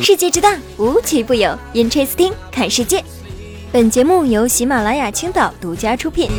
世界之大，无奇不有。Interesting，看世界。本节目由喜马拉雅青岛独家出品。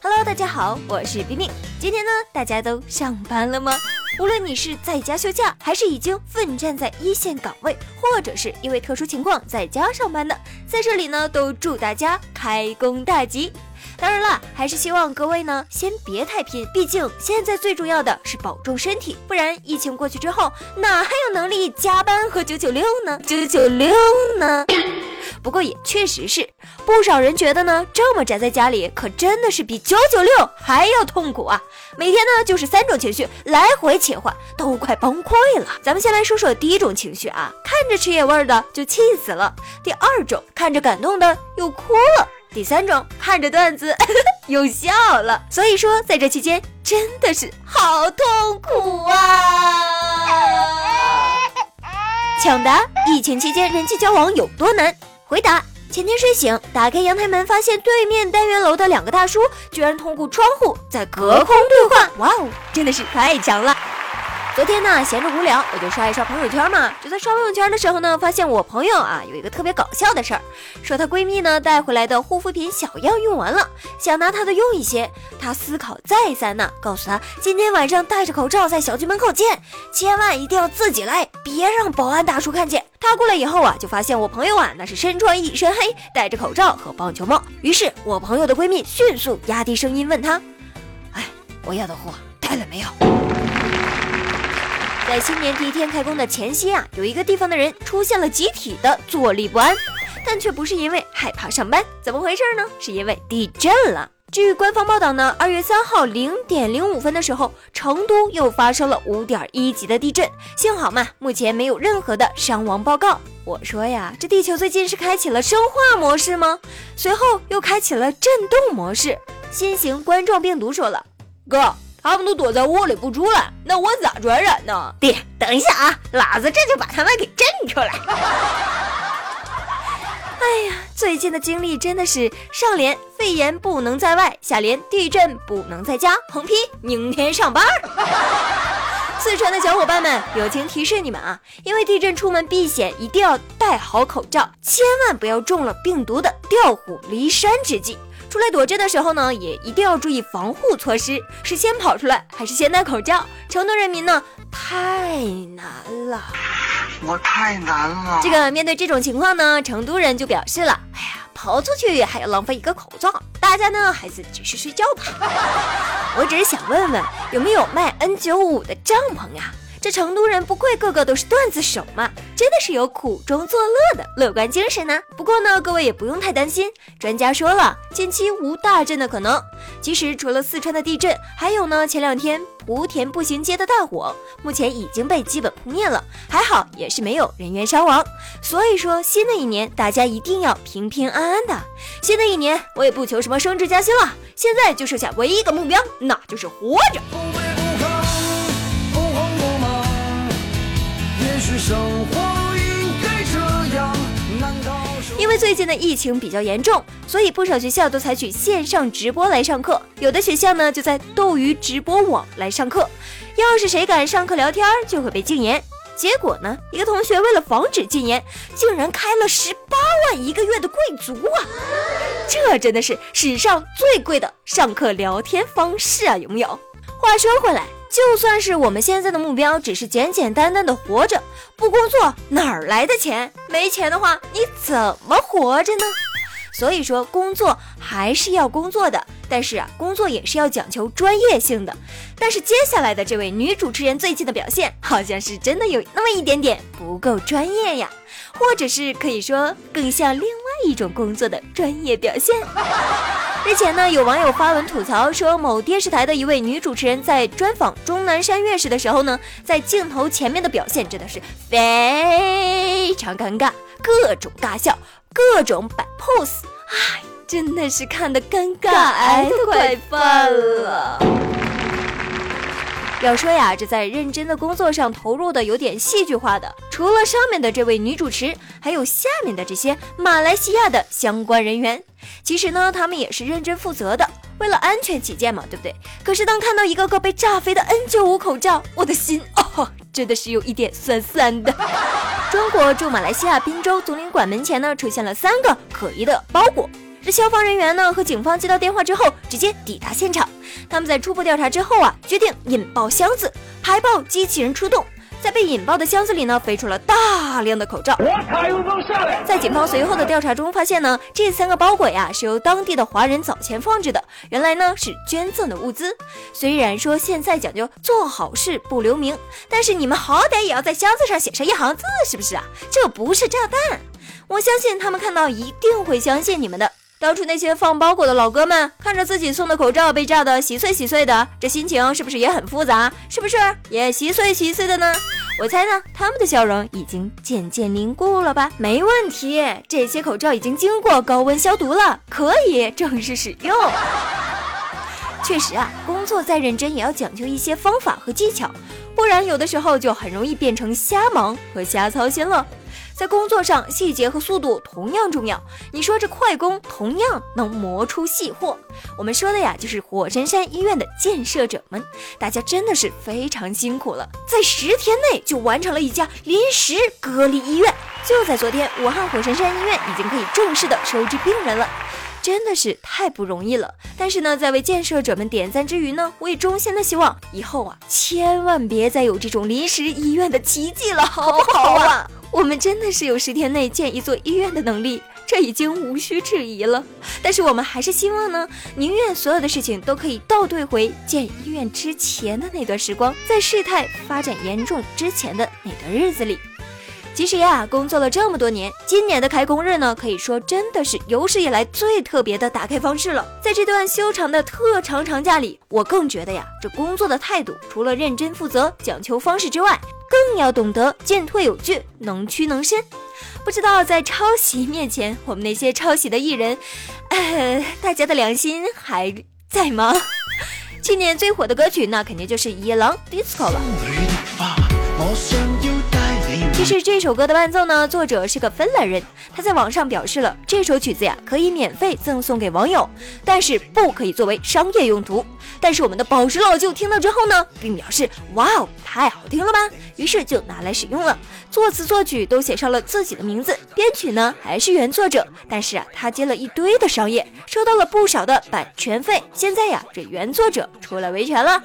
Hello，大家好，我是冰冰。今天呢，大家都上班了吗？无论你是在家休假，还是已经奋战在一线岗位，或者是因为特殊情况在家上班的，在这里呢，都祝大家开工大吉。当然了，还是希望各位呢先别太拼，毕竟现在最重要的是保重身体，不然疫情过去之后，哪还有能力加班和九九六呢？九九六呢？不过也确实是，不少人觉得呢，这么宅在家里，可真的是比九九六还要痛苦啊！每天呢就是三种情绪来回切换，都快崩溃了。咱们先来说说第一种情绪啊，看着吃野味的就气死了；第二种看着感动的又哭了。第三种看着段子 又笑了，所以说在这期间真的是好痛苦啊！抢答：疫情期间人际交往有多难？回答：前天睡醒，打开阳台门，发现对面单元楼的两个大叔居然通过窗户在隔空对话，哇哦，真的是太强了！昨天呢，闲着无聊，我就刷一刷朋友圈嘛。就在刷朋友圈的时候呢，发现我朋友啊有一个特别搞笑的事儿，说她闺蜜呢带回来的护肤品小样用完了，想拿她的用一些。她思考再三呢，告诉她今天晚上戴着口罩在小区门口见，千万一定要自己来，别让保安大叔看见。她过来以后啊，就发现我朋友啊那是身穿一身黑，戴着口罩和棒球帽。于是我朋友的闺蜜迅速压低声音问她：“哎，我要的货带了没有？”在新年第一天开工的前夕啊，有一个地方的人出现了集体的坐立不安，但却不是因为害怕上班，怎么回事呢？是因为地震了。据官方报道呢，二月三号零点零五分的时候，成都又发生了五点一级的地震，幸好嘛，目前没有任何的伤亡报告。我说呀，这地球最近是开启了生化模式吗？随后又开启了震动模式。新型冠状病毒说了，哥。他们都躲在窝里不出来，那我咋传染呢？爹，等一下啊，老子这就把他们给震出来。哎呀，最近的经历真的是上联肺炎不能在外，下联地震不能在家，横批明天上班。四川的小伙伴们，友情提示你们啊，因为地震出门避险一定要戴好口罩，千万不要中了病毒的调虎离山之计。出来躲针的时候呢，也一定要注意防护措施，是先跑出来还是先戴口罩？成都人民呢，太难了，我太难了。这个面对这种情况呢，成都人就表示了，哎呀，跑出去还要浪费一个口罩，大家呢还是继续睡觉吧。我只是想问问，有没有卖 N95 的帐篷呀？这成都人不愧个个都是段子手嘛，真的是有苦中作乐的乐观精神呢。不过呢，各位也不用太担心，专家说了，近期无大震的可能。其实除了四川的地震，还有呢，前两天莆田步行街的大火，目前已经被基本扑灭了，还好也是没有人员伤亡。所以说，新的一年大家一定要平平安安的。新的一年，我也不求什么升职加薪了，现在就剩下唯一一个目标，那就是活着。是生活应该这样？难道因为最近的疫情比较严重，所以不少学校都采取线上直播来上课。有的学校呢，就在斗鱼直播网来上课。要是谁敢上课聊天，就会被禁言。结果呢，一个同学为了防止禁言，竟然开了十八万一个月的贵族啊！这真的是史上最贵的上课聊天方式啊！有没有？话说回来。就算是我们现在的目标只是简简单单的活着，不工作哪儿来的钱？没钱的话，你怎么活着呢？所以说，工作还是要工作的，但是啊，工作也是要讲求专业性的。但是接下来的这位女主持人最近的表现，好像是真的有那么一点点不够专业呀，或者是可以说更像另外一种工作的专业表现。日前呢，有网友发文吐槽说，某电视台的一位女主持人在专访钟南山院士的时候呢，在镜头前面的表现真的是非常尴尬，各种尬笑，各种摆 pose，唉，真的是看得尴尬癌都快犯了。要说呀，这在认真的工作上投入的有点戏剧化的，除了上面的这位女主持，还有下面的这些马来西亚的相关人员。其实呢，他们也是认真负责的。为了安全起见嘛，对不对？可是当看到一个个被炸飞的 N95 口罩，我的心 哦，真的是有一点酸酸的。中国驻马来西亚滨州总领馆门前呢，出现了三个可疑的包裹。这消防人员呢和警方接到电话之后，直接抵达现场。他们在初步调查之后啊，决定引爆箱子，排爆机器人出动。在被引爆的箱子里呢，飞出了大量的口罩。在警方随后的调查中发现呢，这三个包裹呀是由当地的华人早前放置的，原来呢是捐赠的物资。虽然说现在讲究做好事不留名，但是你们好歹也要在箱子上写上一行字，是不是啊？这不是炸弹，我相信他们看到一定会相信你们的。当初那些放包裹的老哥们看着自己送的口罩被炸得稀碎稀碎的，这心情是不是也很复杂？是不是也稀碎稀碎的呢？我猜呢，他们的笑容已经渐渐凝固了吧？没问题，这些口罩已经经过高温消毒了，可以正式使用。确实啊，工作再认真也要讲究一些方法和技巧，不然有的时候就很容易变成瞎忙和瞎操心了。在工作上，细节和速度同样重要。你说这快工同样能磨出细货。我们说的呀，就是火神山医院的建设者们，大家真的是非常辛苦了，在十天内就完成了一家临时隔离医院。就在昨天，武汉火神山医院已经可以正式的收治病人了，真的是太不容易了。但是呢，在为建设者们点赞之余呢，我也衷心的希望以后啊，千万别再有这种临时医院的奇迹了，好不好啊？我们真的是有十天内建一座医院的能力，这已经无需质疑了。但是我们还是希望呢，宁愿所有的事情都可以倒退回建医院之前的那段时光，在事态发展严重之前的那段日子里。其实呀，工作了这么多年，今年的开工日呢，可以说真的是有史以来最特别的打开方式了。在这段修长的特长长假里，我更觉得呀，这工作的态度除了认真负责、讲求方式之外，更要懂得进退有据、能屈能伸。不知道在抄袭面前，我们那些抄袭的艺人，呃，大家的良心还在吗？去年最火的歌曲，那肯定就是《野狼 DISCO》了。其实这首歌的伴奏呢，作者是个芬兰人，他在网上表示了这首曲子呀可以免费赠送给网友，但是不可以作为商业用途。但是我们的宝石老舅听到之后呢，并表示哇哦，太好听了吧，于是就拿来使用了。作词作曲都写上了自己的名字，编曲呢还是原作者，但是啊，他接了一堆的商业，收到了不少的版权费。现在呀，这原作者出来维权了。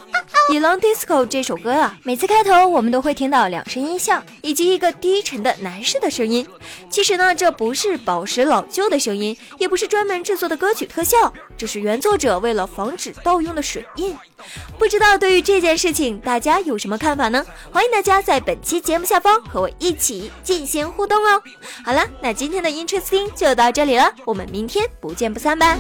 《野狼 DISCO》这首歌啊，每次开头我们都会听到两声音效，以及一个低沉的男士的声音。其实呢，这不是宝石老舅的声音，也不是专门制作的歌曲特效，这是原作者为了防止盗用的水印。不知道对于这件事情，大家有什么看法呢？欢迎大家在本期节目下方和我一起进行互动哦。好了，那今天的 Interesting 就到这里了，我们明天不见不散吧。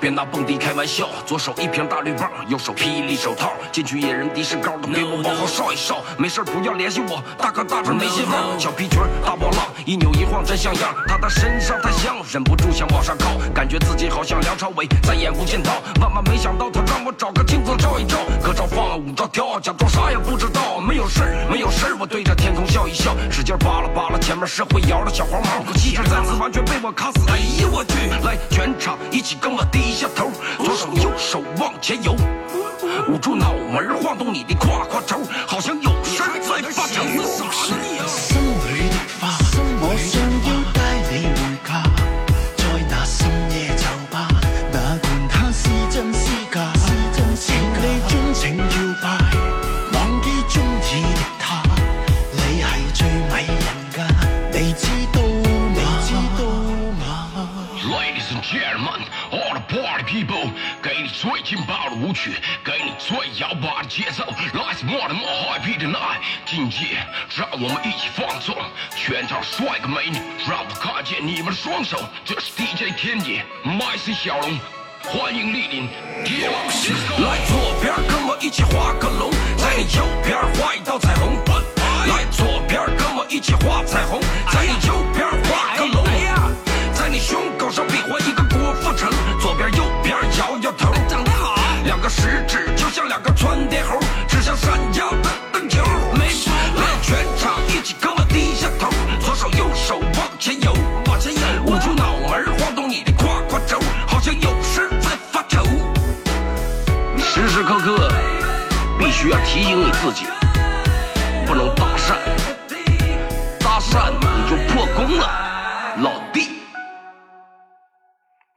别拿蹦迪开玩笑，左手一瓶大绿棒，右手霹雳手套，进去野人的士高，都给我往后稍一稍。没事不要联系我，大哥大这没信号。小皮裙大波浪，一扭一晃真像样。他的身上太香，忍不住想往上靠，感觉自己好像梁朝伟在演《无间道》。万万没想到，他让我找个镜子照一照，歌照放，舞照跳，假装啥也不知道。没有事笑一笑，使劲扒拉扒拉前面是会摇的小黄毛，气质再次完全被我卡死。哎呀我去！来，全场一起跟我低。下头，左手右手往前游，捂住脑门晃动你的胯胯轴，好像有事在发愁。Gentlemen，all the party people 给你最劲爆的舞曲，给你最摇摆的节奏。Let's more and more happy tonight，今夜让我们一起放纵，全场帅哥美女，让我看见你们的双手。这是 DJ 天野，MC 小龙，欢迎莅临。来左边跟我一起画个龙，在你右边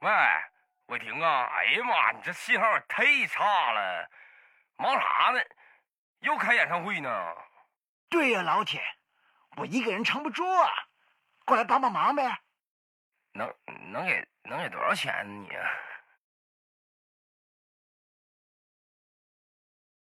喂，伟霆啊！哎呀妈，你这信号也太差了，忙啥呢？又开演唱会呢？对呀、老铁，我一个人撑不住啊，过来帮帮忙呗。能能给能给多少钱呢你？